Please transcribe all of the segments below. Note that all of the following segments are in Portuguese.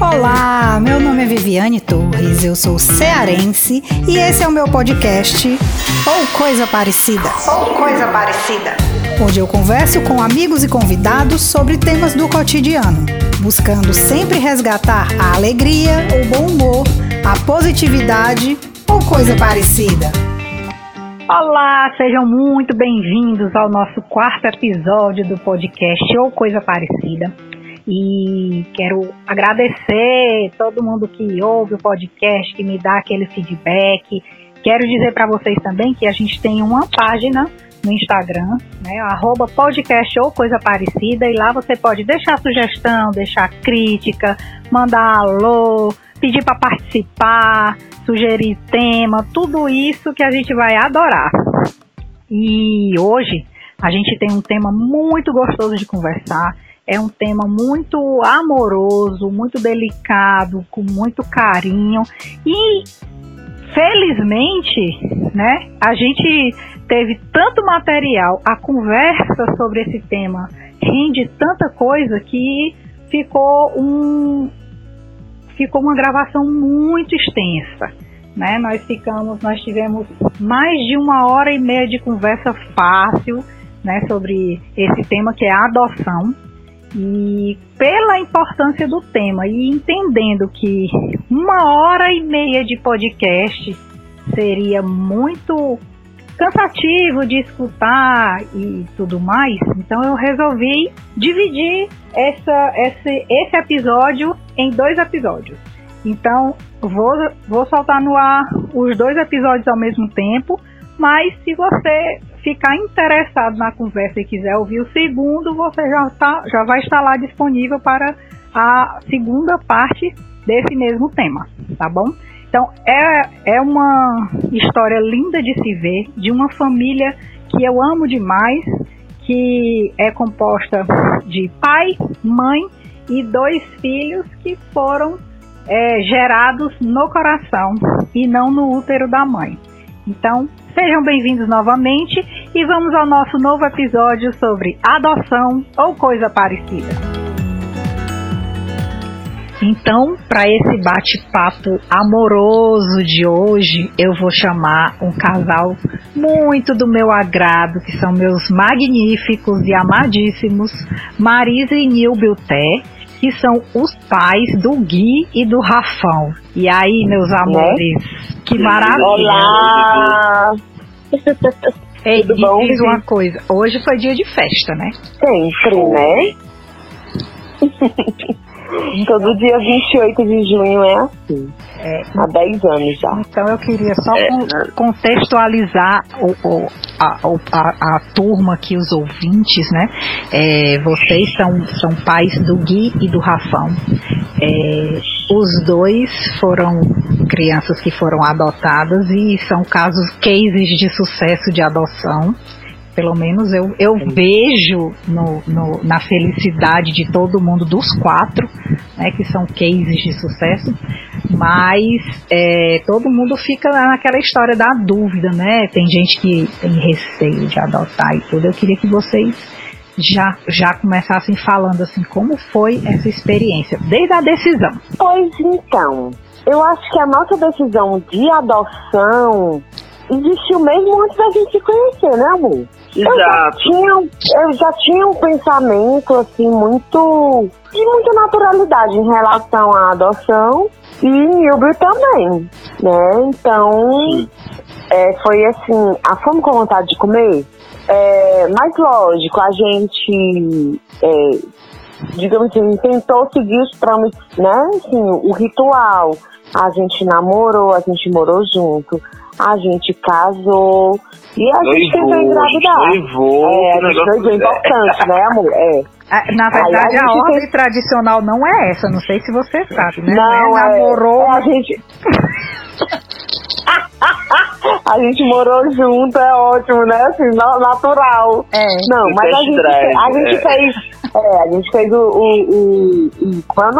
Olá, meu nome é Viviane Torres, eu sou cearense e esse é o meu podcast Ou Coisa Parecida. Ou Coisa Parecida. Onde eu converso com amigos e convidados sobre temas do cotidiano, buscando sempre resgatar a alegria, o bom humor, a positividade ou coisa parecida. Olá, sejam muito bem-vindos ao nosso quarto episódio do podcast Ou Coisa Parecida. E quero agradecer todo mundo que ouve o podcast, que me dá aquele feedback. Quero dizer para vocês também que a gente tem uma página no Instagram, né, arroba podcast ou coisa parecida, e lá você pode deixar sugestão, deixar crítica, mandar alô, pedir para participar, sugerir tema, tudo isso que a gente vai adorar. E hoje a gente tem um tema muito gostoso de conversar. É um tema muito amoroso, muito delicado, com muito carinho e felizmente, né, a gente teve tanto material, a conversa sobre esse tema rende tanta coisa que ficou um, ficou uma gravação muito extensa. Né? Nós ficamos, nós tivemos mais de uma hora e meia de conversa fácil né, sobre esse tema que é a adoção. E pela importância do tema e entendendo que uma hora e meia de podcast seria muito cansativo de escutar e tudo mais, então eu resolvi dividir essa, esse, esse episódio em dois episódios. Então, vou, vou soltar no ar os dois episódios ao mesmo tempo, mas se você ficar interessado na conversa e quiser ouvir o segundo, você já, tá, já vai estar lá disponível para a segunda parte desse mesmo tema, tá bom? Então, é, é uma história linda de se ver, de uma família que eu amo demais, que é composta de pai, mãe e dois filhos que foram é, gerados no coração e não no útero da mãe. Então, sejam bem-vindos novamente e vamos ao nosso novo episódio sobre adoção ou coisa parecida. Então, para esse bate-papo amoroso de hoje, eu vou chamar um casal muito do meu agrado, que são meus magníficos e amadíssimos Marisa e Nil Bilté, que são os pais do Gui e do Rafão. E aí, meus né? amores, né? que maravilha! Olá! Ei, Tudo bom, diz uma coisa, hoje foi dia de festa, né? Sempre, né? Todo dia 28 de junho é assim. É, há 10 anos já. Então eu queria só é. contextualizar o, o, a, a, a, turma aqui, os ouvintes, né? É, vocês são, são pais do Gui e do Rafão. É, os dois foram crianças que foram adotadas e são casos, cases de sucesso de adoção pelo menos eu, eu vejo no, no, na felicidade de todo mundo, dos quatro, né, que são cases de sucesso, mas é, todo mundo fica naquela história da dúvida, né? Tem gente que tem receio de adotar e tudo. Eu queria que vocês já, já começassem falando assim, como foi essa experiência, desde a decisão. Pois então, eu acho que a nossa decisão de adoção existiu mesmo antes da gente se conhecer, né, amor? Eu já, tinha, eu já tinha um pensamento, assim, muito. de muita naturalidade em relação à adoção e Nilber também, né? Então, é, foi assim, a fome com vontade de comer. É, mas lógico, a gente, é, digamos assim, tentou seguir os trâmites, né? Assim, o ritual. A gente namorou, a gente morou junto a gente casou e a gente tentou engravidar. Noivou, é, a gente noivou importante, né, amor? É. Na verdade, a, a ordem tem... tradicional não é essa, não sei se você sabe, né? Não, é, namorou. É, a gente. a gente morou junto, é ótimo, né? Assim, natural. É. Não, mas a gente, drive, a gente é. fez. É, a gente fez o. o, o, o é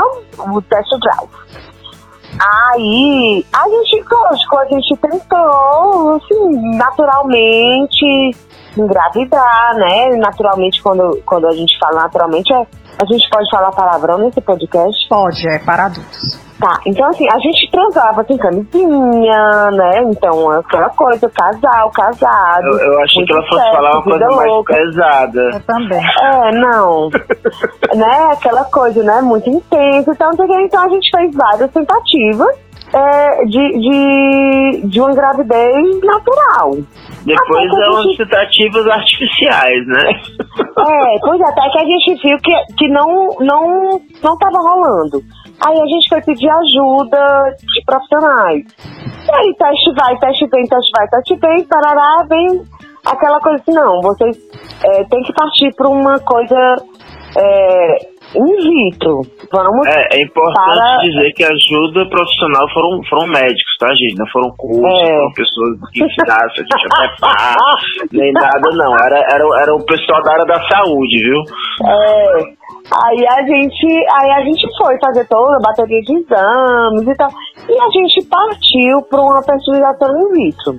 o? O test drive. Aí, a gente, lógico, a gente tentou, assim, naturalmente engravidar, né? Naturalmente, quando, quando a gente fala naturalmente, é, a gente pode falar palavrão nesse podcast? Pode, é para adultos. Tá, então assim, a gente transava sem camisinha, né? Então, aquela coisa, casal, casado. Eu, eu achei que ela fosse certo, falar uma coisa louca. mais pesada. Eu também. É, não. né? Aquela coisa, né? Muito intensa. Então, então a gente fez várias tentativas é, de, de, de uma gravidez natural. Depois é umas gente... tentativas artificiais, né? É, pois é, até que a gente viu que, que não, não, não tava rolando. Aí a gente foi pedir ajuda de profissionais. E aí teste vai, teste vem, teste vai, teste vem, parará, vem aquela coisa assim, não, vocês é, tem que partir para uma coisa é, in vitro. Vamos é, é importante para... dizer que a ajuda profissional foram, foram médicos, tá, gente? Não foram cursos, é. foram pessoas que ensinassem a gente a prepar, nem nada, não. Era, era, era o pessoal da área da saúde, viu? É. Aí a gente, aí a gente foi fazer toda a bateria de exames e tal. E a gente partiu para uma fertilização in vitro.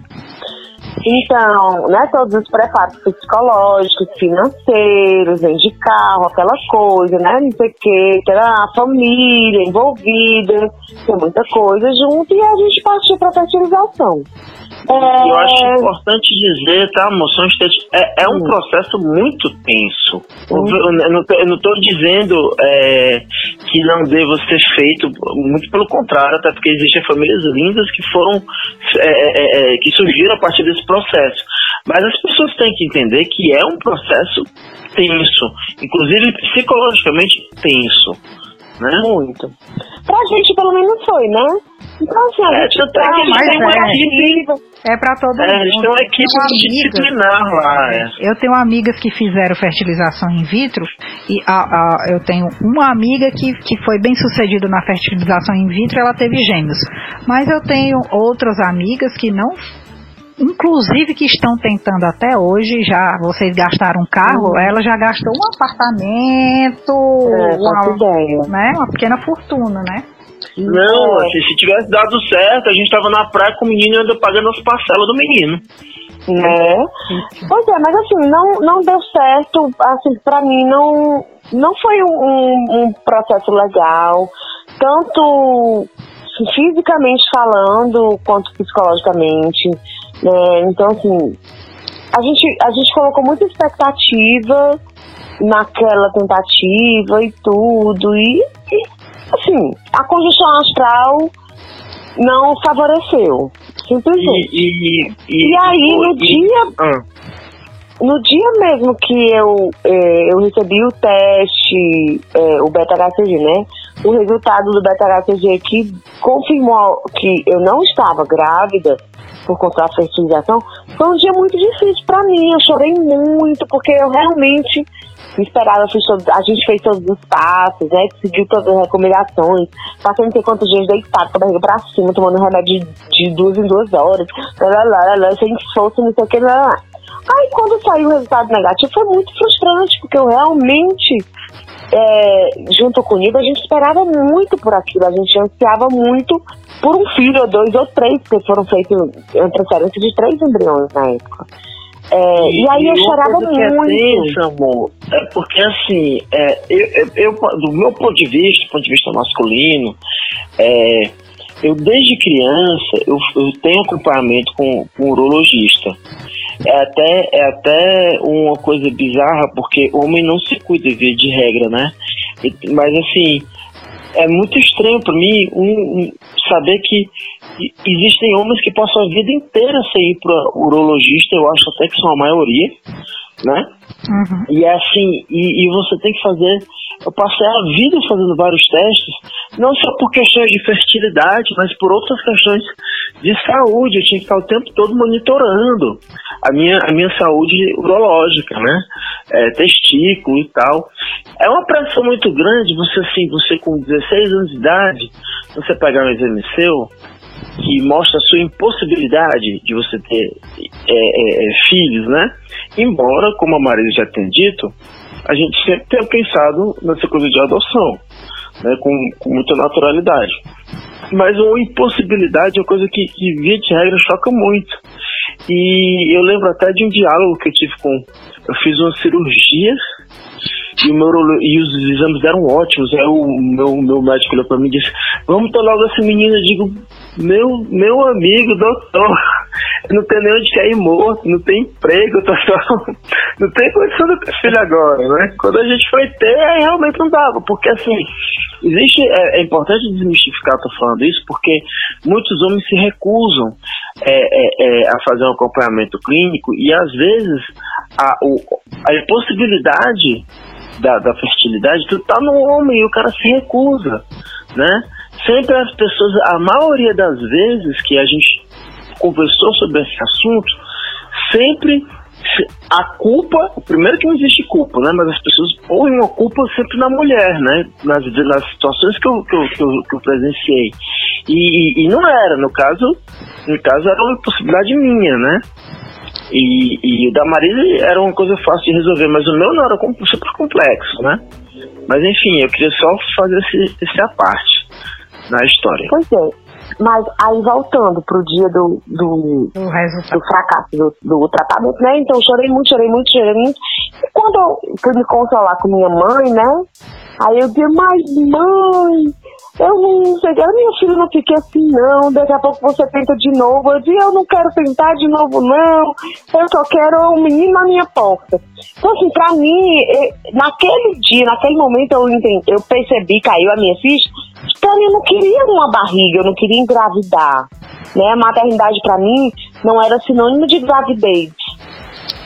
Então, né, todos os preparos psicológicos, financeiros, vem de carro, aquela coisa, né, não sei o que, ter a família envolvida, tem muita coisa junto, e a gente partiu para a fertilização. É... Eu acho importante dizer, tá, moção estética, é, é um hum. processo muito tenso. Hum. Eu não estou dizendo é, que não deva ser feito, muito pelo contrário, até porque existem famílias lindas que foram, é, é, é, que surgiram a partir desse processo. Mas as pessoas têm que entender que é um processo tenso, inclusive psicologicamente tenso. Né? Muito. Pra gente, pelo menos, foi, né? Então, a é, gente tá, é, mas é, equipe, é pra todo é, mundo. Eles têm uma equipe multidisciplinar lá. É. Eu tenho amigas que fizeram fertilização in vitro e a, a, eu tenho uma amiga que, que foi bem sucedida na fertilização in vitro ela teve gêmeos. Mas eu tenho outras amigas que não inclusive que estão tentando até hoje, já vocês gastaram um carro, uhum. ela já gastou um apartamento, é, uma, ideia. Né, uma pequena fortuna, né? Não, assim, se tivesse dado certo, a gente tava na praia com o menino e ainda pagando as parcelas do menino. É. Pois é, mas assim, não, não deu certo, assim, pra mim não, não foi um, um processo legal, tanto fisicamente falando quanto psicologicamente. Né? Então, assim, a gente, a gente colocou muita expectativa naquela tentativa e tudo, e assim, a condição astral não favoreceu. Simplesmente. E, e, e, e aí, no dia. Ah. No dia mesmo que eu, eh, eu recebi o teste, eh, o beta-HCG, né? O resultado do beta-HCG que confirmou que eu não estava grávida por conta da fertilização, foi um dia muito difícil para mim. Eu chorei muito, porque eu realmente esperava, a gente fez todos os passos, né? Seguiu todas as recomendações. Passei não sei quantos dias deitado com a barriga pra cima, tomando remédio de, de duas em duas horas, lá, lá, lá, sem esforço, não sei o que, lá, lá. Aí quando saiu o resultado negativo foi muito frustrante, porque eu realmente, é, junto com o Nido, a gente esperava muito por aquilo, a gente ansiava muito por um filho, ou dois ou três, porque foram feitos uma transferência de três embriões na época. É, e, e, aí eu chorava muito. É tenso, amor, é porque assim, é, eu, eu, do meu ponto de vista, do ponto de vista masculino, é, eu desde criança eu, eu tenho acompanhamento com, com um urologista. É até, é até uma coisa bizarra, porque homem não se cuida de, de regra, né? Mas assim, é muito estranho para mim um, um, saber que existem homens que passam a vida inteira sem ir para urologista, eu acho até que são a maioria, né? Uhum. E é assim, e, e, você tem que fazer. Eu passei a vida fazendo vários testes, não só por questões de fertilidade, mas por outras questões de saúde. Eu tinha que estar o tempo todo monitorando a minha, a minha saúde urológica, né? É, testículo e tal. É uma pressão muito grande você, assim, você com 16 anos de idade, você pegar um exame seu, que mostra a sua impossibilidade de você ter é, é, é, filhos, né? Embora, como a Maria já tem dito, a gente sempre tenha pensado nessa coisa de adoção, né? Com, com muita naturalidade. Mas uma impossibilidade é uma coisa que, que, via de regra, choca muito. E eu lembro até de um diálogo que eu tive com. Eu fiz uma cirurgia e, meu, e os exames eram ótimos. Aí o meu, meu médico olhou pra mim e disse: Vamos ter logo essa menina. Eu digo: Meu, meu amigo, doutor, não tem nem onde cair morto, não tem emprego, tô só, não tem condição de ter filho agora, né? Quando a gente foi ter, aí realmente não dava, porque assim, existe, é, é importante desmistificar, tô falando isso, porque muitos homens se recusam é, é, é a fazer um acompanhamento clínico e às vezes a, o, a impossibilidade da, da fertilidade, tu tá no homem e o cara se recusa, né? Sempre as pessoas, a maioria das vezes que a gente conversou sobre esse assunto, sempre a culpa, primeiro que não existe culpa, né? Mas as pessoas põem a culpa sempre na mulher, né? Nas, nas situações que eu, que eu, que eu, que eu presenciei. E, e, não era, no caso, no caso era uma possibilidade minha, né? E, e da Marise era uma coisa fácil de resolver, mas o meu não era super complexo, né? Mas enfim, eu queria só fazer esse, esse a parte na história. Pois é. Mas aí voltando pro dia do, do, do fracasso do, do, tratamento, né? Então chorei muito, chorei muito, chorei muito. E quando eu fui me consolar com minha mãe, né? Aí eu disse, mas mãe, eu não sei, minha filha não fique assim não, daqui a pouco você tenta de novo. Eu disse, eu não quero tentar de novo não, eu só quero um menino na minha porta. Então assim, pra mim, naquele dia, naquele momento eu entendi, eu percebi, caiu a minha ficha, pra mim eu não queria uma barriga, eu não queria engravidar. Né? A maternidade para mim não era sinônimo de gravidez.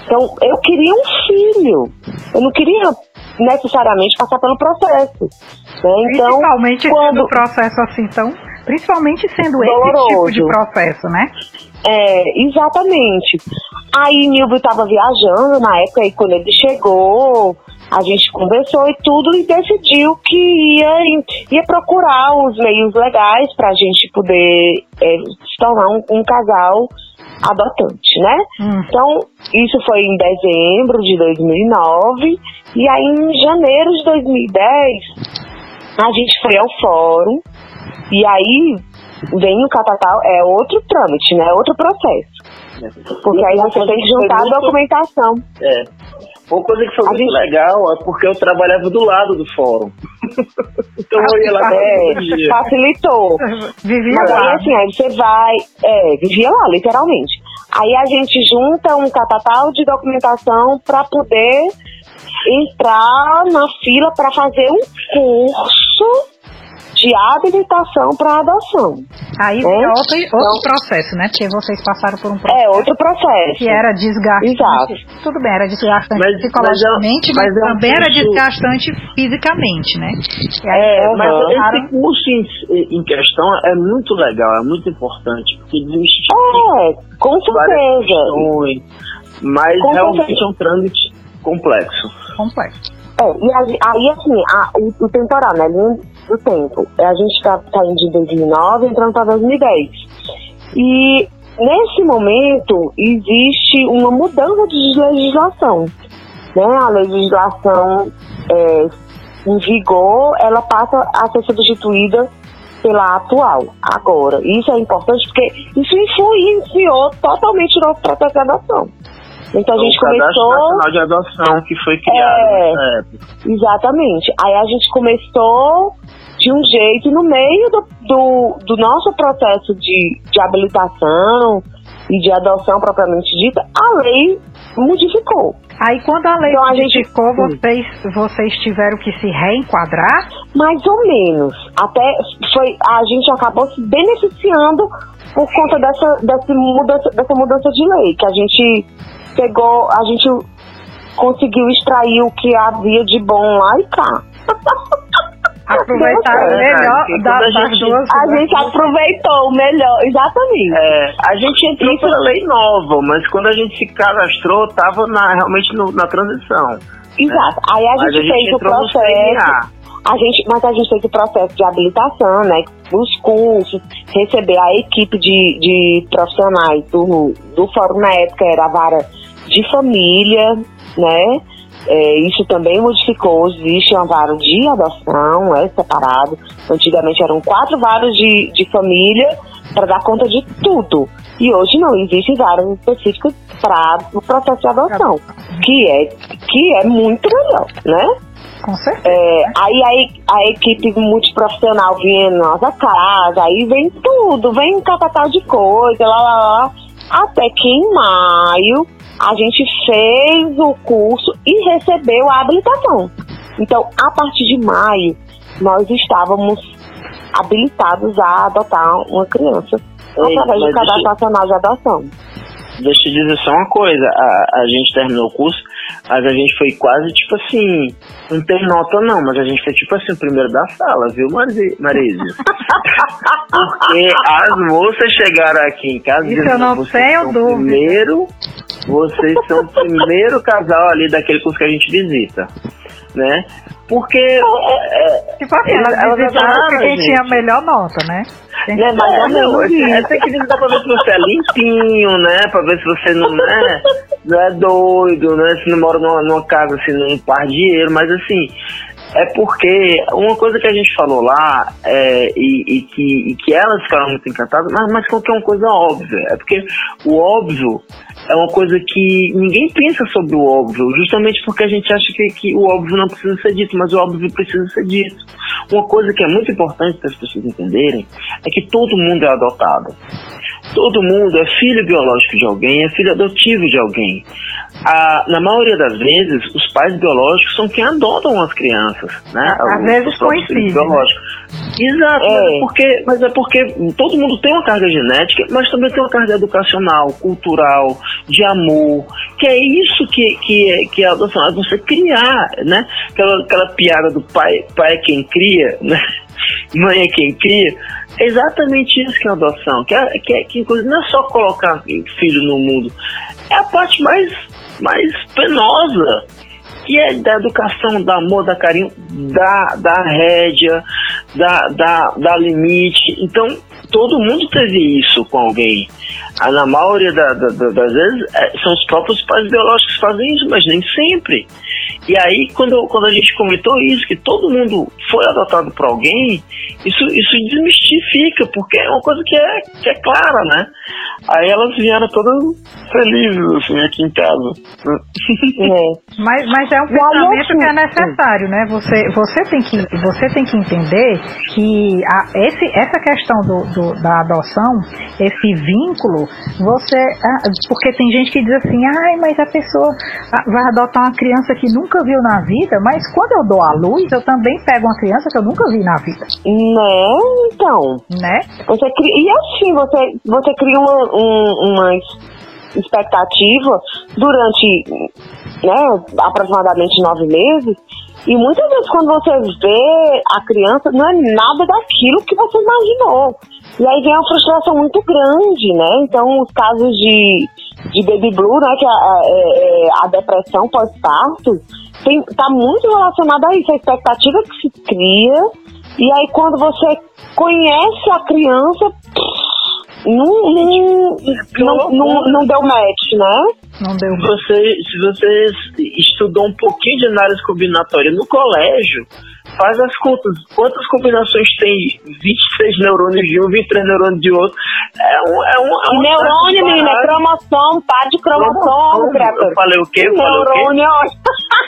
Então, eu queria um filho. Eu não queria necessariamente passar pelo processo. Né? Então, principalmente quando o processo assim, então, principalmente sendo doloroso. esse tipo de processo, né? É, exatamente. Aí Nilvio estava viajando na época e quando ele chegou, a gente conversou e tudo e decidiu que ia, ia procurar os meios legais para a gente poder é, se tornar um, um casal adotante, né? Hum. Então, isso foi em dezembro de 2009 e aí em janeiro de 2010 a gente foi ao fórum e aí vem o catatal, é outro trâmite, né? Outro processo. Porque aí você tem que juntar a documentação. É. Uma coisa que foi muito gente... legal é porque eu trabalhava do lado do fórum. então eu ia lá é, Facilitou. Vivia Mas lá. aí assim, aí você vai. É, vivia lá, literalmente. Aí a gente junta um catatal de documentação para poder entrar na fila para fazer um curso de habilitação para adoção. Aí é outro, outro então, processo, né? Porque vocês passaram por um processo. É, outro processo. Que era desgastante. Exato. Tudo bem, era desgastante mas, psicologicamente, mas, mas, mas também era desgastante fisicamente, né? é, mas passaram... esse curso em, em, questão é muito legal, é muito importante, porque desmistifica é, com certeza. Questões, mas com realmente certeza. é um trâmite complexo. Complexo. É, e aí, assim, a, o, o temporal, né? Do tempo. A gente está saindo de 2009 entrando para 2010. E nesse momento existe uma mudança de legislação. Né? A legislação é, em vigor, ela passa a ser substituída pela atual, agora. Isso é importante porque isso influenciou totalmente o nosso processo de adoção. Então a gente o começou. Nacional de Adoção que foi criado é, nessa época. Exatamente. Aí a gente começou de um jeito, e no meio do, do, do nosso processo de, de habilitação e de adoção propriamente dita, a lei modificou. Aí quando a lei então, modificou, a gente... vocês, vocês tiveram que se reenquadrar? Mais ou menos. Até foi, a gente acabou se beneficiando por conta dessa, dessa, mudança, dessa mudança de lei, que a gente pegou, a gente conseguiu extrair o que havia de bom lá e cá. Aproveitar o melhor da, das gente, duas. A gente aproveitou o melhor, exatamente. É, a gente entrou Isso... pela lei nova, mas quando a gente se cadastrou, estava na, realmente no, na transição. Exato. Né? Aí a gente, a gente fez o processo. A gente, mas a gente fez o processo de habilitação, né? Os cursos, receber a equipe de, de profissionais do, do fórum na época era a vara de família, né? É, isso também modificou, existe uma vara de adoção, é separado. Antigamente eram quatro varas de, de família para dar conta de tudo. E hoje não, existem varas específicas para o processo de adoção, que é, que é muito melhor, né? Com certeza. É, aí a, a equipe multiprofissional vinha na nossa casa, aí vem tudo, vem um catatau de coisa, lá, lá, lá. Até que em maio a gente fez o curso e recebeu a habilitação. Então, a partir de maio, nós estávamos habilitados a adotar uma criança Ei, através do cadastro nacional de adoção. Deixa eu dizer só uma coisa, a, a gente terminou o curso, mas a gente foi quase tipo assim, não tem nota não, mas a gente foi tipo assim, o primeiro da sala, viu, Marise? Porque as moças chegaram aqui em casa Isso eu não tenho dúvida. Primeiro, vocês são o primeiro casal ali daquele curso que a gente visita, né? Porque. É, tipo assim, elas, elas visitaram quem tinha a melhor nota, né? Né, mas é, não, essa aqui dá pra ver se você é limpinho, né? Pra ver se você não é, não é doido, né? Se não mora numa, numa casa assim, num par de dinheiro, mas assim, é porque uma coisa que a gente falou lá é, e, e, que, e que elas ficaram muito encantadas, mas, mas que é uma coisa óbvia. É porque o óbvio é uma coisa que ninguém pensa sobre o óbvio, justamente porque a gente acha que, que o óbvio não precisa ser dito, mas o óbvio precisa ser dito. Uma coisa que é muito importante para as pessoas entenderem é que todo mundo é adotado. Todo mundo é filho biológico de alguém, é filho adotivo de alguém. A, na maioria das vezes, os pais biológicos são quem adotam as crianças, né? Às os, vezes coincide. Né? Exato, é. Mas, é porque, mas é porque todo mundo tem uma carga genética, mas também tem uma carga educacional, cultural, de amor, que é isso que, que, é, que é a adoção, é você criar, né? Aquela, aquela piada do pai, pai é quem cria, né? Mãe é quem cria, é exatamente isso que é adoção, que, é, que, é, que inclusive não é só colocar filho no mundo, é a parte mais, mais penosa, que é da educação, do amor, da carinho, da, da rédea, da, da, da limite. Então, todo mundo teve isso com alguém. Ah, na maioria da, da, das vezes, é, são os próprios pais biológicos que fazem isso, mas nem sempre. E aí, quando, quando a gente comentou isso, que todo mundo foi adotado por alguém, isso, isso desmistifica, porque é uma coisa que é, que é clara, né? Aí elas vieram todas felizes, assim, aqui em casa. É. Mas, mas é um pensamento que é necessário, né? Você, você, tem, que, você tem que entender que a, esse, essa questão do, do, da adoção, esse vínculo, você. Porque tem gente que diz assim, ai, mas a pessoa vai adotar uma criança que nunca viu na vida, mas quando eu dou a luz, eu também pego uma criança que eu nunca vi na vida. Né? Então. Né? Você cria, e assim, você, você cria uma, um, uma expectativa durante né, aproximadamente nove meses. E muitas vezes quando você vê a criança, não é nada daquilo que você imaginou. E aí vem uma frustração muito grande, né? Então os casos de, de baby blue, né, que é a, a, é, é, a depressão pós-parto, está muito relacionada a isso, a expectativa que se cria. E aí quando você conhece a criança, não, não, não, não, não deu match, né? Não deu. Você, se você estudou um pouquinho de análise combinatória no colégio, faz as contas. Quantas combinações tem 23 neurônios de um, 23 neurônios de outro? É um. É um, é um neurônio, menina, é cromossomo, par de cromossomo, Eu falei o quê? Eu neurônio.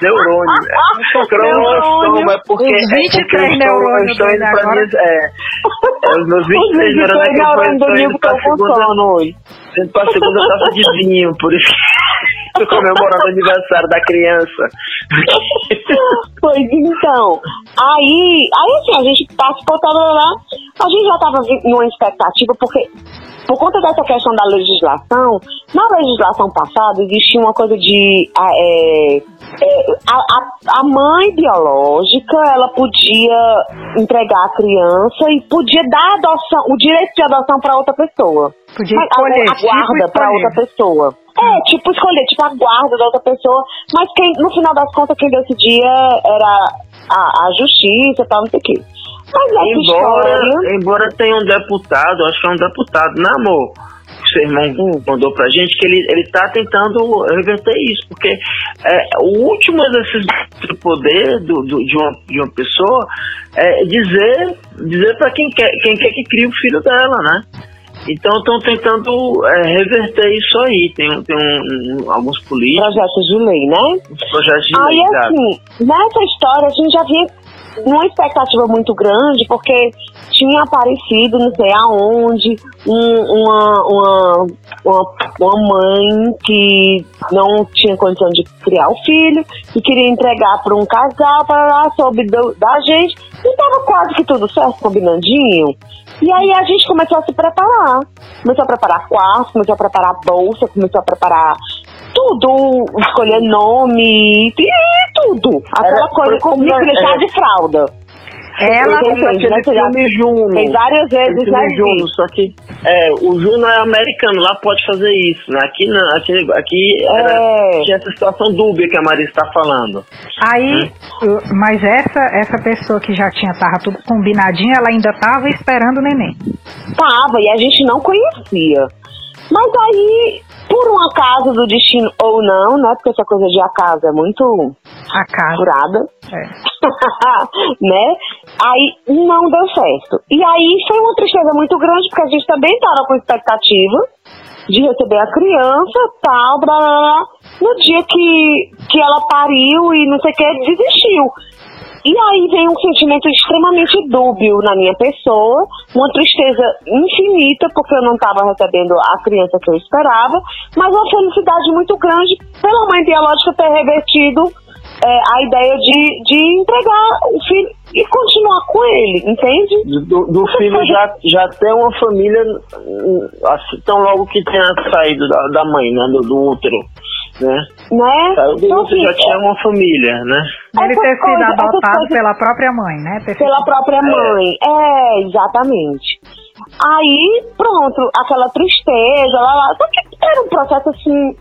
Neurônio. É. cromossomo, é porque. Os 23 é neurônios estão indo pra mim. É, é, os meus 23 neurônios estão indo pra segunda. Indo pra segunda taça de vinho, por isso. Comemorando o aniversário da criança. pois então, aí, aí assim, a gente participou, tá, lá, a gente já tava numa expectativa, porque por conta dessa questão da legislação, na legislação passada existia uma coisa de é, é, a, a, a, mãe biológica ela podia entregar a criança e podia dar adoção, o direito de adoção para outra pessoa. Podia escolher, a, a guarda tipo para outra pessoa. É, tipo escolher, tipo a guarda da outra pessoa, mas quem, no final das contas quem decidia era a, a justiça e tal, não sei o quê. Mas embora, embora tenha um deputado, acho que é um deputado, né amor? que seu irmão hum. mandou pra gente, que ele, ele tá tentando reverter isso, porque é, o último exercício do poder do, do, de, uma, de uma pessoa é dizer, dizer para quem quer, quem quer que crie o filho dela, né? Então estão tentando é, reverter isso aí. Tem, tem um, um, alguns políticos. Projetos de lei, né? Projetos de aí, lei. Aí, assim, nessa história a gente já vinha numa expectativa muito grande, porque tinha aparecido, não sei aonde, um, uma, uma, uma, uma, mãe que não tinha condição de criar o filho e queria entregar para um casal para lá soube do, da gente. E estava quase que tudo certo, combinandinho. E aí a gente começou a se preparar. Começou a preparar quarto, começou a preparar bolsa, começou a preparar tudo, escolher nome, e tudo. Aquela Era, coisa como me é, de fralda. Ela fez, aquele filme Juno. Fez várias vezes, né? Juno, só que é, o Juno é americano, lá pode fazer isso, né? Aqui não, aqui, aqui era, é. tinha essa situação dúbia que a Maria está falando. Aí, hum? mas essa, essa pessoa que já tinha, tava tudo combinadinho, ela ainda tava esperando o neném. Tava, e a gente não conhecia. Mas aí, por um acaso do destino ou não, né? Porque essa coisa de acaso é muito acaso. furada. É. né? Aí não deu certo. E aí foi uma tristeza muito grande, porque a gente também estava com expectativa de receber a criança, tal, blá, blá, blá. No dia que, que ela pariu e não sei o que, desistiu. E aí vem um sentimento extremamente dúbio na minha pessoa, uma tristeza infinita, porque eu não estava recebendo a criança que eu esperava, mas uma felicidade muito grande pela mãe biológica ter revertido é, a ideia de, de entregar o filho e continuar com ele, entende? Do, do filho já, já ter uma família, assim, tão logo que tenha saído da, da mãe, né, do, do útero né? Né? Então, você já tinha uma família, né? Ele ter sido coisa, adotado pela própria mãe, né? Ter pela própria mãe, é. é, exatamente. Aí, pronto, aquela tristeza, lá, lá. Só que era um processo assim,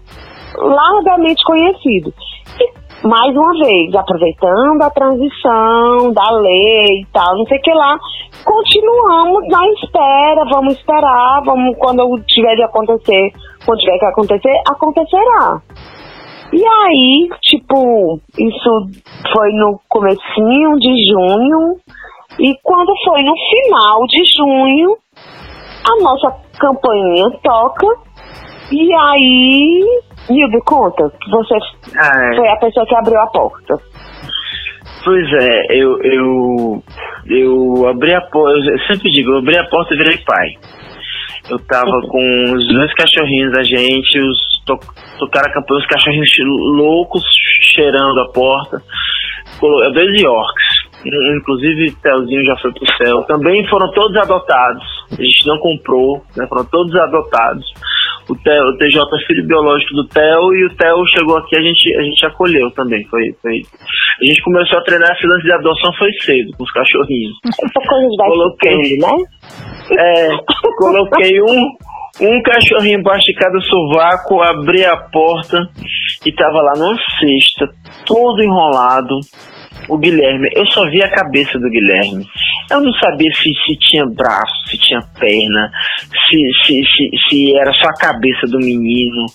largamente conhecido. E, mais uma vez, aproveitando a transição da lei e tal, não sei o que lá, continuamos na espera, vamos esperar, vamos, quando tiver de acontecer, quando tiver que acontecer, acontecerá. E aí, tipo, isso foi no comecinho de junho, e quando foi no final de junho, a nossa campainha toca, e aí, Nildo, conta, que você ah, é. foi a pessoa que abriu a porta. Pois é, eu, eu, eu abri a porta, eu sempre digo, eu abri a porta e virei pai. Eu tava com os dois cachorrinhos da gente, os to, tocaram a campanha, os cachorrinhos loucos cheirando a porta. É dois Yorks. Inclusive, Telzinho já foi pro céu. Também foram todos adotados. A gente não comprou, né? Foram todos adotados. O, Theo, o TJ é filho biológico do Theo e o Theo chegou aqui, a gente, a gente acolheu também. Foi, foi... A gente começou a treinar essa lance de adoção foi cedo, com os cachorrinhos. Coloquei, né? É, coloquei um, um cachorrinho embaixo de cada sovaco, abri a porta e tava lá numa cesta, todo enrolado. O Guilherme, eu só vi a cabeça do Guilherme. Eu não sabia se, se tinha braço, se tinha perna, se, se, se, se era só a cabeça do menino.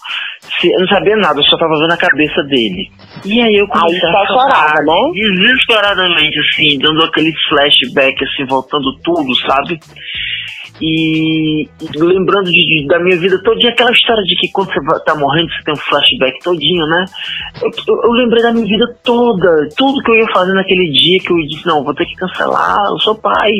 Se, eu não sabia nada, eu só tava vendo a cabeça dele. E aí eu comecei aí a chorar, né? desesperadamente, assim, dando aquele flashback, assim, voltando tudo, sabe? E lembrando de, de, da minha vida todinha, aquela história de que quando você tá morrendo, você tem um flashback todinho, né? Eu, eu, eu, lembrei da minha vida toda, tudo que eu ia fazer naquele dia que eu disse, não, vou ter que cancelar, eu sou pai,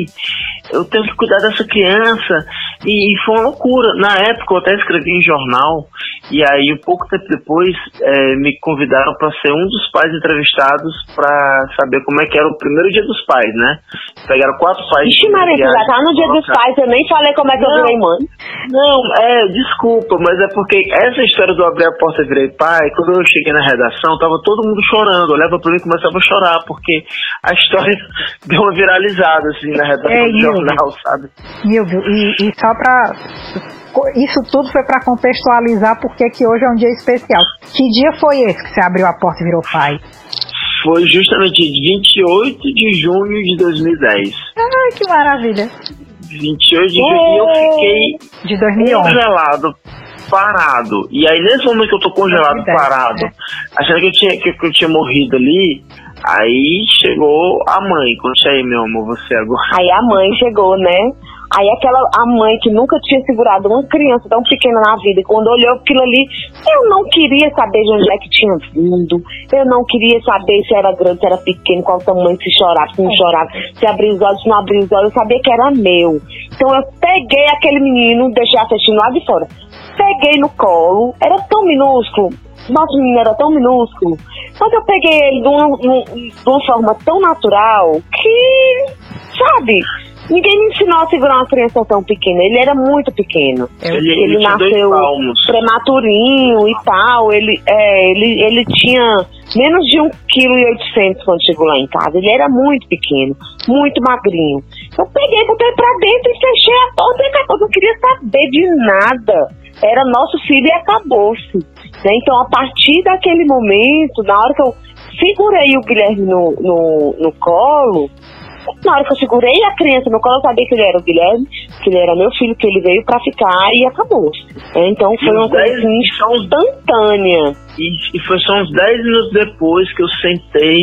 eu tenho que cuidar dessa criança. E, e foi uma loucura. Na época eu até escrevi em jornal, e aí um pouco tempo depois é, me convidaram para ser um dos pais entrevistados para saber como é que era o primeiro dia dos pais, né? Pegaram quatro pais. Ixi, Maria, já tá no dia dos pais, eu nem falei como é que não, eu virei mãe. Não, é, desculpa, mas é porque essa história do abrir a porta e virei pai, quando eu cheguei na redação, tava todo mundo chorando, olhava pra mim e começava a chorar, porque a história deu uma viralizada, assim, na redação é, do jornal, sabe? Milvio, e, e só pra isso tudo foi para contextualizar porque que hoje é um dia especial. Que dia foi esse que você abriu a porta e virou pai? Foi justamente 28 de junho de 2010. Ai, que maravilha. 28 de julho, e eu fiquei de 2011. congelado, parado. E aí, nesse momento que eu tô congelado, 2010, parado, é. achando que eu, tinha, que, que eu tinha morrido ali, aí chegou a mãe. Conte aí, meu amor, você agora. Aí a mãe chegou, né? Aí aquela a mãe que nunca tinha segurado uma criança tão pequena na vida, e quando olhou aquilo ali, eu não queria saber de onde é que tinha vindo, eu não queria saber se era grande, se era pequeno, qual tamanho, se chorava, se não chorava, se abria os olhos, se não abria os olhos, eu sabia que era meu. Então eu peguei aquele menino, deixei assistindo lá de fora, peguei no colo, era tão minúsculo, nosso menino era tão minúsculo, mas eu peguei ele de uma, de uma forma tão natural que, sabe, Ninguém me ensinou a segurar uma criança tão pequena. Ele era muito pequeno. Ele, ele, ele nasceu prematurinho e tal. Ele, é, ele, ele tinha menos de 1,8 kg quando chegou lá em casa. Ele era muito pequeno, muito magrinho. Eu peguei, botei pra dentro e fechei a porta e acabou. Não queria saber de nada. Era nosso filho e acabou-se. Né? Então, a partir daquele momento, na hora que eu segurei o Guilherme no, no, no colo, na hora que eu segurei a criança no colo, eu sabia que ele era o Guilherme, que ele era meu filho, que ele veio pra ficar e acabou. Então foi uma coisa assim, instantânea. E, e foi só uns 10 minutos depois que eu sentei,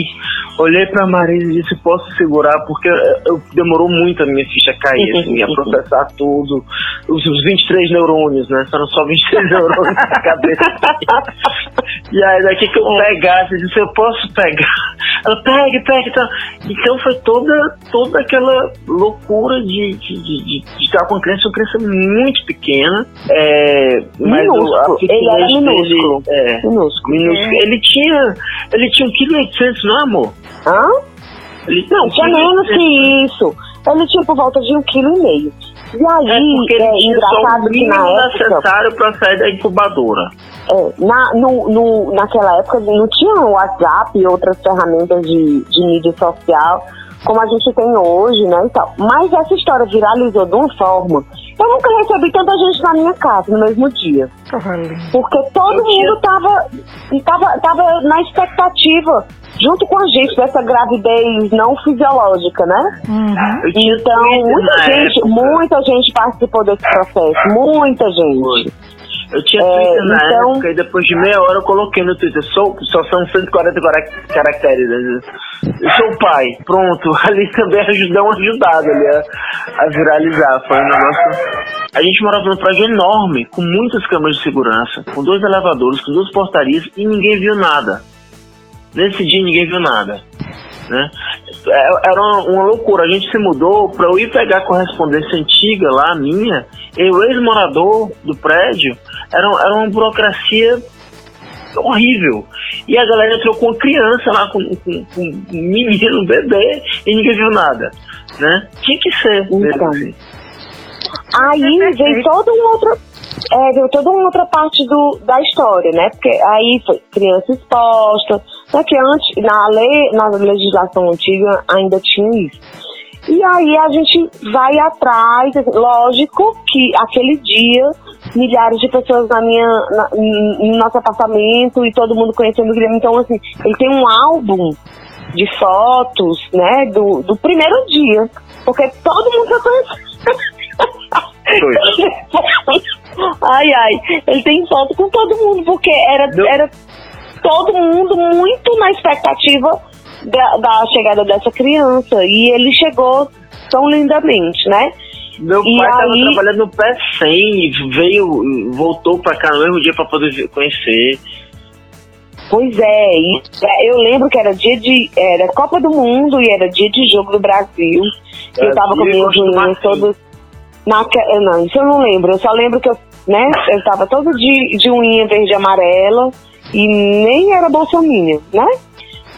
olhei pra Marisa e disse: Posso segurar? Porque eu, eu demorou muito a minha ficha cair, assim, a processar tudo. Os, os 23 neurônios, né? Foram só 23 neurônios na cabeça. e aí, daqui que eu é. pegasse, eu disse: Eu posso pegar? Ela pega, pega. Então, então foi toda, toda aquela loucura de, de, de, de, de estar com criança, uma criança muito pequena. É, mas minúsculo. ele era minúsculo. Dele, é, minúsculo. minúsculo. É. Ele tinha. Ele tinha 1,8 kg, não é, amor? Hã? Ele, não, tinha menos que isso. Ele tinha por volta de um quilo e meio. E aí, é porque ele é tinha engraçado só o que na época, necessário para sair da incubadora. É, na, no, no, naquela época não tinha o WhatsApp e outras ferramentas de, de mídia social como a gente tem hoje, né, e tal. Mas essa história viralizou de uma forma. Eu nunca recebi tanta gente na minha casa no mesmo dia. Porque todo mundo tava, tava, tava na expectativa, junto com a gente, dessa gravidez não fisiológica, né? Uhum. Então, muita gente, muita gente participou desse processo. Muita gente. Eu tinha é, Twitter na então... época e depois de meia hora eu coloquei no Twitter. Sou, só são 140 caracteres. Né? Eu sou o pai. Pronto. Ali também ajudou uma ajudada ali a, a viralizar. Foi um negócio. A gente morava num prédio enorme, com muitas câmeras de segurança, com dois elevadores, com duas portarias e ninguém viu nada. Nesse dia ninguém viu nada. Né? É, era uma, uma, loucura. A gente se mudou para eu ir pegar a correspondência antiga lá, minha, e o ex-morador do prédio era, era uma burocracia horrível. E a galera entrou com uma criança lá, com, com, com um menino, um bebê, e ninguém viu nada. Né? Tinha que ser. Então. Assim. Aí vem todo um outro. É, veio toda uma outra parte do, da história, né? Porque aí foi criança exposta. Só que antes, na lei, na legislação antiga, ainda tinha isso. E aí a gente vai atrás, lógico que aquele dia milhares de pessoas na minha, na, no nosso apartamento e todo mundo conhecendo o Guilherme. Então, assim, ele tem um álbum de fotos, né, do, do primeiro dia. Porque todo mundo já conhece. ai, ai, ele tem foto com todo mundo, porque era, era todo mundo muito na expectativa da, da chegada dessa criança. E ele chegou tão lindamente, né? Meu e pai estava aí... trabalhando no pé 100 veio, voltou para cá no mesmo dia para poder conhecer. Pois é, e é, eu lembro que era dia de. Era Copa do Mundo e era dia de jogo do Brasil. Eu tava com minhas unhas todas. Na, não, isso eu não lembro. Eu só lembro que eu, né, eu tava todo de, de unha verde e amarela e nem era bolsominha, né?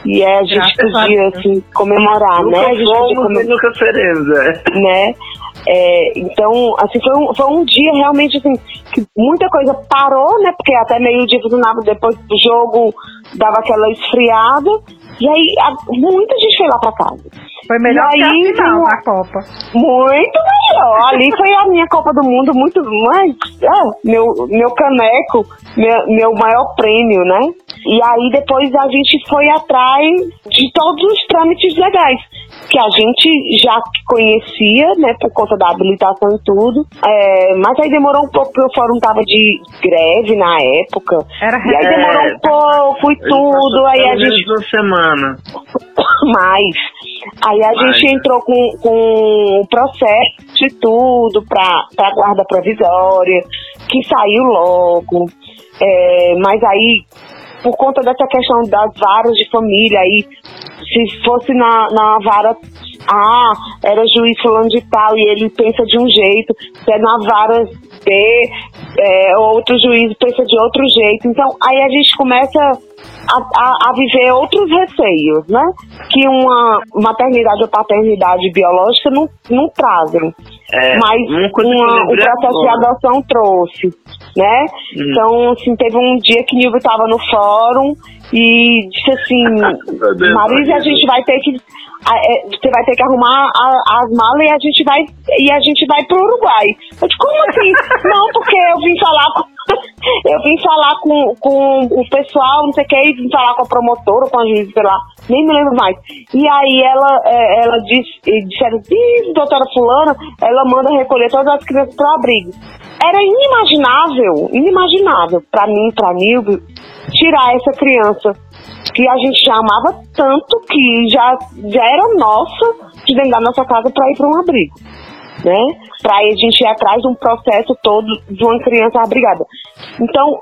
E a gente podia, assim, comemorar, nunca né? A gente podia comemorar. Nunca seremos, é. Né? É, então, assim, foi um, foi um dia realmente, assim, que muita coisa parou, né? Porque até meio dia funcionava, depois do jogo dava aquela esfriada. E aí, a, muita gente foi lá pra casa. Foi melhor e que aí, a final da Copa. Muito melhor. Ali foi a minha Copa do Mundo, muito mais. É, meu, meu caneco, meu, meu maior prêmio, né? E aí depois a gente foi atrás de todos os trâmites legais. Que a gente já conhecia, né, por conta da habilitação e tudo. É, mas aí demorou um pouco, porque o fórum tava de greve na época. Era e aí demorou é, um pouco e tudo. Aí a gente. Uma semana. Mas aí a mas... gente entrou com, com o processo de tudo para a guarda provisória, que saiu logo. É, mas aí, por conta dessa questão das varas de família, aí se fosse na, na vara A, era juiz falando de tal e ele pensa de um jeito, se é na vara B, é, outro juiz pensa de outro jeito. Então, aí a gente começa a, a, a, viver outros receios, né? Que uma maternidade ou paternidade biológica não, não trazem. É, mas uma, o processo de adoção trouxe, né? Hum. Então, assim, teve um dia que Nilvio estava no fórum e disse assim, Marisa, a gente vai ter que é, você vai ter que arrumar as malas e a gente vai e a gente vai pro Uruguai. Eu disse, como assim? Não, porque eu vim falar com, eu vim falar com, com o pessoal, não sei o que, e vim falar com a promotora, com a juíza, sei lá, nem me lembro mais. E aí ela, é, ela disse, disseram, Ih, doutora fulana, ela manda recolher todas as crianças pro abrigo. Era inimaginável, inimaginável para mim, para Nilvio, tirar essa criança que a gente amava tanto que já, já era nossa de dentro da nossa casa para ir para um abrigo, né? Para a gente ir atrás de um processo todo de uma criança abrigada. Então,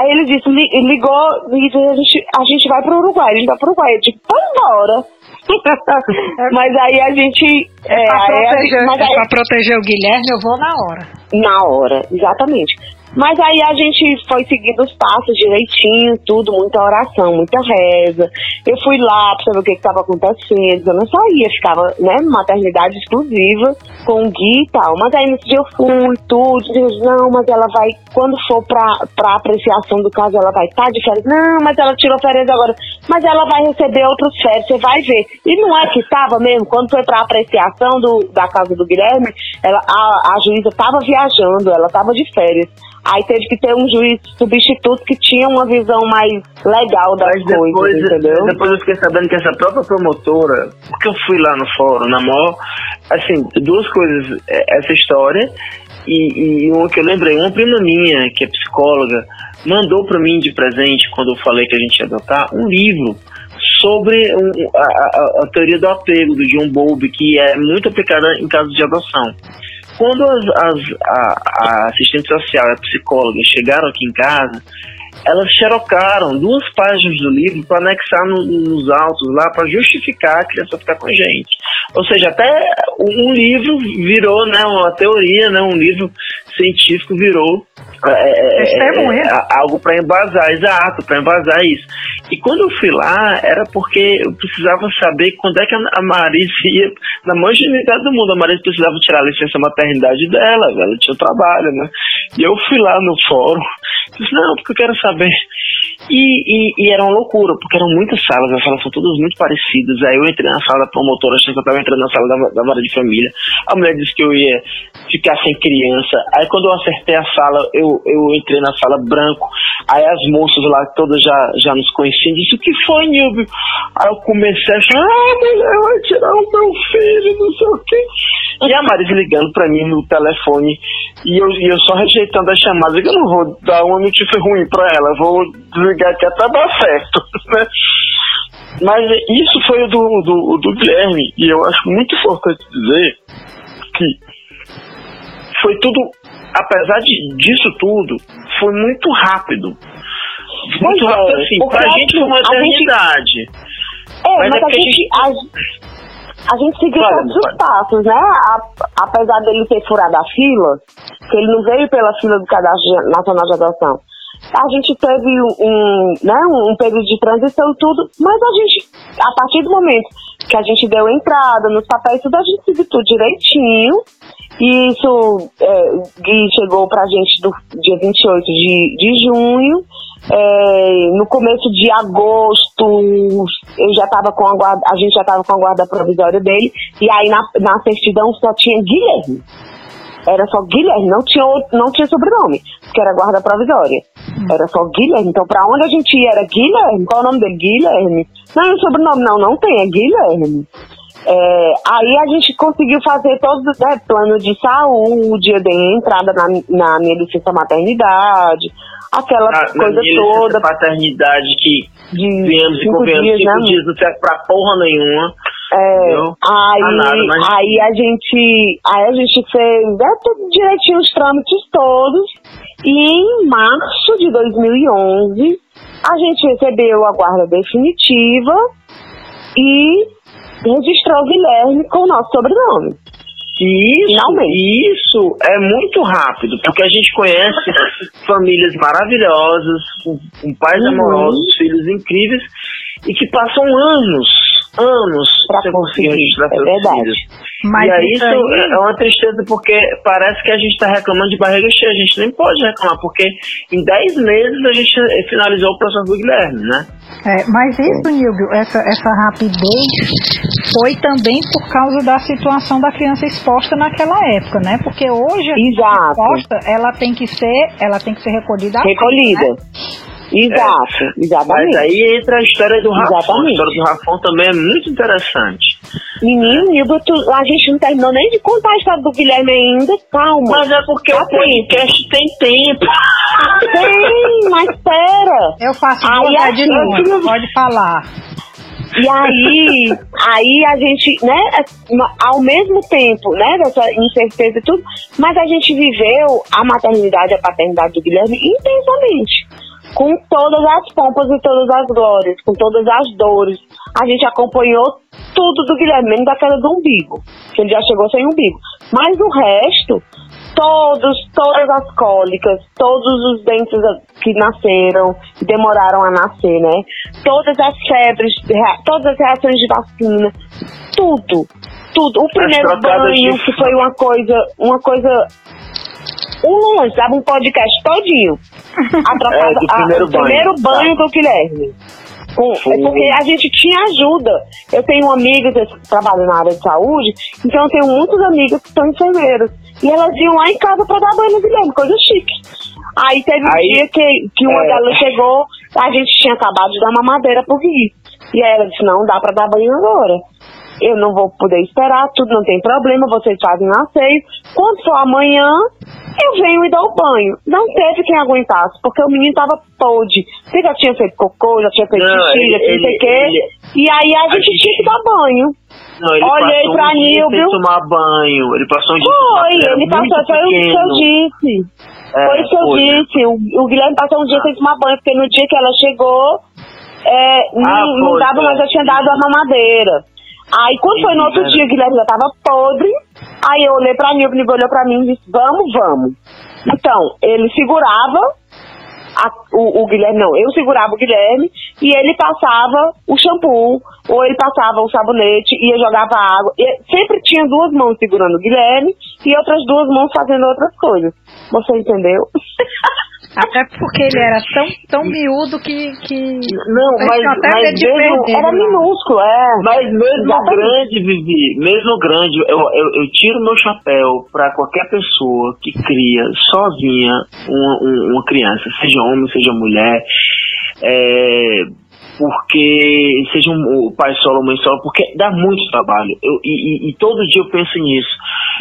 aí ele disse, ligou e disse, a gente, a gente vai para o Uruguai, a gente vai para o Uruguai. Eu disse, vai embora. mas aí a gente. É, para proteger, é proteger o Guilherme, eu vou na hora. Na hora, exatamente. Mas aí a gente foi seguindo os passos direitinho, tudo, muita oração, muita reza. Eu fui lá pra saber o que estava acontecendo. Eu não só ia, ficava, né, maternidade exclusiva com o Gui e tal. Mas aí nesse dia eu fui, tudo, Deus, não, mas ela vai, quando for pra, pra apreciação do caso, ela vai estar tá de férias. Não, mas ela tirou férias agora. Mas ela vai receber outros férias, você vai ver. E não é que estava mesmo, quando foi pra apreciação do, da casa do Guilherme, ela, a, a juíza estava viajando, ela estava de férias. Aí teve que ter um juiz substituto que tinha uma visão mais legal das Mas depois, coisas, entendeu? Depois eu fiquei sabendo que essa própria promotora, porque eu fui lá no fórum, na maior, assim, duas coisas, é, essa história e, e uma que eu lembrei, uma prima minha, que é psicóloga, mandou para mim de presente, quando eu falei que a gente ia adotar, um livro sobre um, a, a, a, teoria do apego do John Bowlby, que é muito aplicada em casos de adoção. Quando as, as, a, a assistente social e a psicóloga chegaram aqui em casa, elas xerocaram duas páginas do livro para anexar no, nos autos lá para justificar a criança ficar com a gente. Ou seja, até um livro virou, né, uma teoria, né, um livro científico virou é, é, é algo para embasar, exato, para embasar isso. E quando eu fui lá, era porque eu precisava saber quando é que a Marisa ia, na maior ingenuidade do mundo, a Marisa precisava tirar a licença maternidade dela, ela tinha trabalho, né? E eu fui lá no fórum, disse, não, porque eu quero saber. E, e, e, era uma loucura, porque eram muitas salas, as salas são todas muito parecidas. Aí eu entrei na sala da promotora, achando que estava entrando na sala da, da vara de família. A mulher disse que eu ia ficar sem criança. Aí quando eu acertei a sala, eu, eu entrei na sala branco. Aí as moças lá todas já, já nos conheciam, disse, o que foi, Nilvio? Aí eu comecei a achar, ah, mulher vai tirar o meu filho, não sei o quê. E a Marisa ligando para mim no telefone, e eu, e eu só rejeitando as chamadas, eu não vou dar uma notícia ruim para ela, vou desligar aqui até dar certo, né? Mas isso foi o do, do, do Guilherme, e eu acho muito importante dizer que foi tudo, apesar de, disso tudo, foi muito rápido. Muito mas, rápido, assim, pra a gente foi uma eternidade. Gente... É, mas, mas é a, gente, a, a, gente seguiu todos os passos, né? A, apesar dele ter furado a fila, que ele não veio pela fila do Cadastro Nacional de Adoção a gente teve um, né, um período de transição tudo, mas a gente, a partir do momento que a gente deu entrada nos papéis, tudo a gente seguiu tudo direitinho. E isso é, Gui chegou pra gente do dia 28 de, de junho. É, no começo de agosto, eu já tava com a guarda, a gente já estava com a guarda provisória dele, e aí na, na certidão só tinha Guilherme. Era só Guilherme, não tinha, não tinha sobrenome, que era guarda provisória. Era só Guilherme. Então, pra onde a gente ia era Guilherme. Qual é o nome dele? Guilherme. Não, o sobrenome não, não tem, é Guilherme. É, aí a gente conseguiu fazer todos os né, planos de saúde, eu dei entrada na, na minha licença maternidade, aquela na, coisa na minha toda. paternidade que de viemos e convenhamos, dias, cinco né? dias não serve pra porra nenhuma. É, entendeu? aí, nada, mas- aí a gente aí a gente fez né, tudo direitinho os trâmites todos e em março de 2011 a gente recebeu a guarda definitiva e registrou Guilherme com o nosso sobrenome. Isso, Finalmente. isso é muito rápido, porque a gente conhece famílias maravilhosas, com, com pais Uhum. amorosos, filhos incríveis, e que passam anos, anos sem conseguir registrar é seus verdade. filhos. Mas e aí isso é uma tristeza, porque parece que a gente está reclamando de barriga cheia, a gente nem pode reclamar, porque em 10 meses a gente finalizou o processo do Guilherme, né? É, mas isso, Nilvio, essa, essa rapidez foi também por causa da situação da criança exposta naquela época, né? Porque hoje a criança Exato. exposta, ela tem que ser, ela tem que ser recolhida. a tempo, Recolhida. né? Exato, Mas exatamente. aí entra a história do Rafão. A Exatamente. história do Rafão também é muito interessante. Menino, Nildo, tu- a gente não terminou nem de contar a história do Guilherme ainda. Calma. Mas é porque o Assim. podcast tem tempo. Tem, mas pera. Eu faço Aí, assim, edições, eu- pode falar. E aí, aí a gente, né, ao mesmo tempo, né, dessa incerteza e tudo, mas a gente viveu a maternidade e a paternidade do Guilherme intensamente. Com todas as pompas e todas as glórias, com todas as dores. A gente acompanhou tudo do Guilherme, menos daquela do umbigo, que ele já chegou sem umbigo. Mas o resto, todos, todas as cólicas, todos os dentes que nasceram, que demoraram a nascer, né? Todas as febres, todas as reações de vacina, tudo, tudo. O primeiro banho, que foi uma coisa, uma coisa um longe, dava um podcast todinho. A trocada- É, do a- primeiro o primeiro banho, tá. banho do Guilherme. Com- é porque a gente tinha ajuda. Eu tenho amigas que trabalham na área de saúde, então eu tenho muitos amigos que são enfermeiros. E elas iam lá em casa pra dar banho no Guilherme, coisa chique. Aí teve um Aí, dia que, que uma é. delas chegou, a gente tinha acabado de dar mamadeira pro Gui. E aí ela disse, não dá pra dar banho agora. Eu não vou poder esperar, tudo não tem problema, vocês fazem na seis. Quando for amanhã, eu venho e dou o banho. Não teve quem aguentasse, porque o menino tava podre. Você já tinha feito cocô, já tinha feito Não, xixi, já tinha não sei o ele- quê. ele- E aí a a gente gente- tinha que dar banho. Não, ele Olhei passou pra um dia Nilvio. sem tomar banho. Ele passou um dia tomar Foi, era ele passou, foi o que eu disse. É, foi o que eu foi, né? disse. O, o Guilherme passou um dia sem tomar banho, porque no dia que ela chegou, é, não, Ah, não foi, dava, foi. mas já tinha dado a mamadeira. Aí quando foi no outro dia, o Guilherme já tava podre. Aí eu olhei pra mim, o Guilherme olhou pra mim e disse, vamos, vamos. Então, ele segurava a- o, o Guilherme, não, eu segurava o Guilherme e ele passava o shampoo, ou ele passava o sabonete e eu jogava água. E sempre tinha duas mãos segurando o Guilherme e outras duas mãos fazendo outras coisas. Você entendeu? Até porque ele era tão, tão miúdo que. que Não, mas, até mas mesmo, perder. Era né? minúsculo, é. mas mesmo Exatamente. grande, Vivi, mesmo grande, eu, eu, eu tiro meu chapéu pra qualquer pessoa que cria sozinha uma, um- uma criança, seja homem, seja mulher, é, porque seja um, pai solo ou mãe solo, porque dá muito trabalho. Eu, e, e- todo dia eu penso nisso.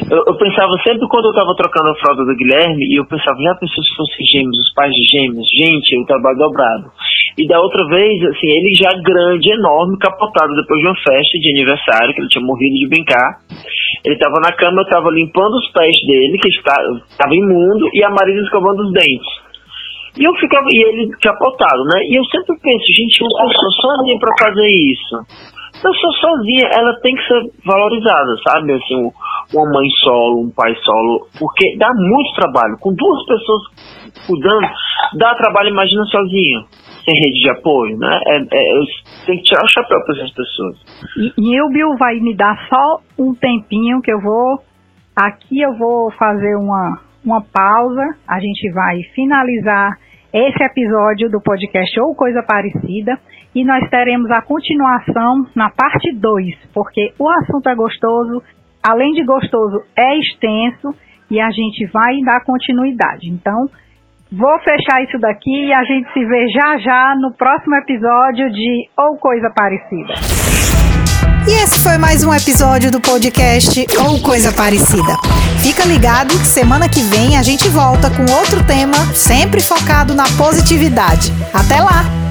Eu, eu pensava sempre quando eu tava trocando a fralda do Guilherme, e eu pensava, já pensou se fossem gêmeos, os pais de gêmeos? Gente, o trabalho dobrado. E da outra vez, assim, ele já grande, enorme, capotado depois de uma festa de aniversário, que ele tinha morrido de brincar. Ele tava na cama, eu tava limpando os pés dele, que estava, estava imundo, e a Marisa escovando os dentes. E eu ficava, e ele capotado, né? E eu sempre penso, gente, uma pessoa sozinha pra fazer isso. Pessoa sozinha, ela tem que ser valorizada, sabe? Assim, um- uma mãe solo, um pai solo, porque dá muito trabalho. Com duas pessoas cuidando, dá trabalho, imagina sozinho, sem rede de apoio, né? É, é, eu tenho que tirar o chapéu para essas pessoas. E Nilbio vai me dar só um tempinho que eu vou. Aqui eu vou fazer uma, uma pausa. A gente vai finalizar esse episódio do podcast ou coisa parecida. E nós teremos a continuação na parte 2, porque o assunto é gostoso, além de gostoso, é extenso e a gente vai dar continuidade. Então, vou fechar isso daqui e a gente se vê já já no próximo episódio de Ou Coisa Parecida. E esse foi mais um episódio do podcast ou coisa parecida. Fica ligado que semana que vem a gente volta com outro tema, sempre focado na positividade. Até lá!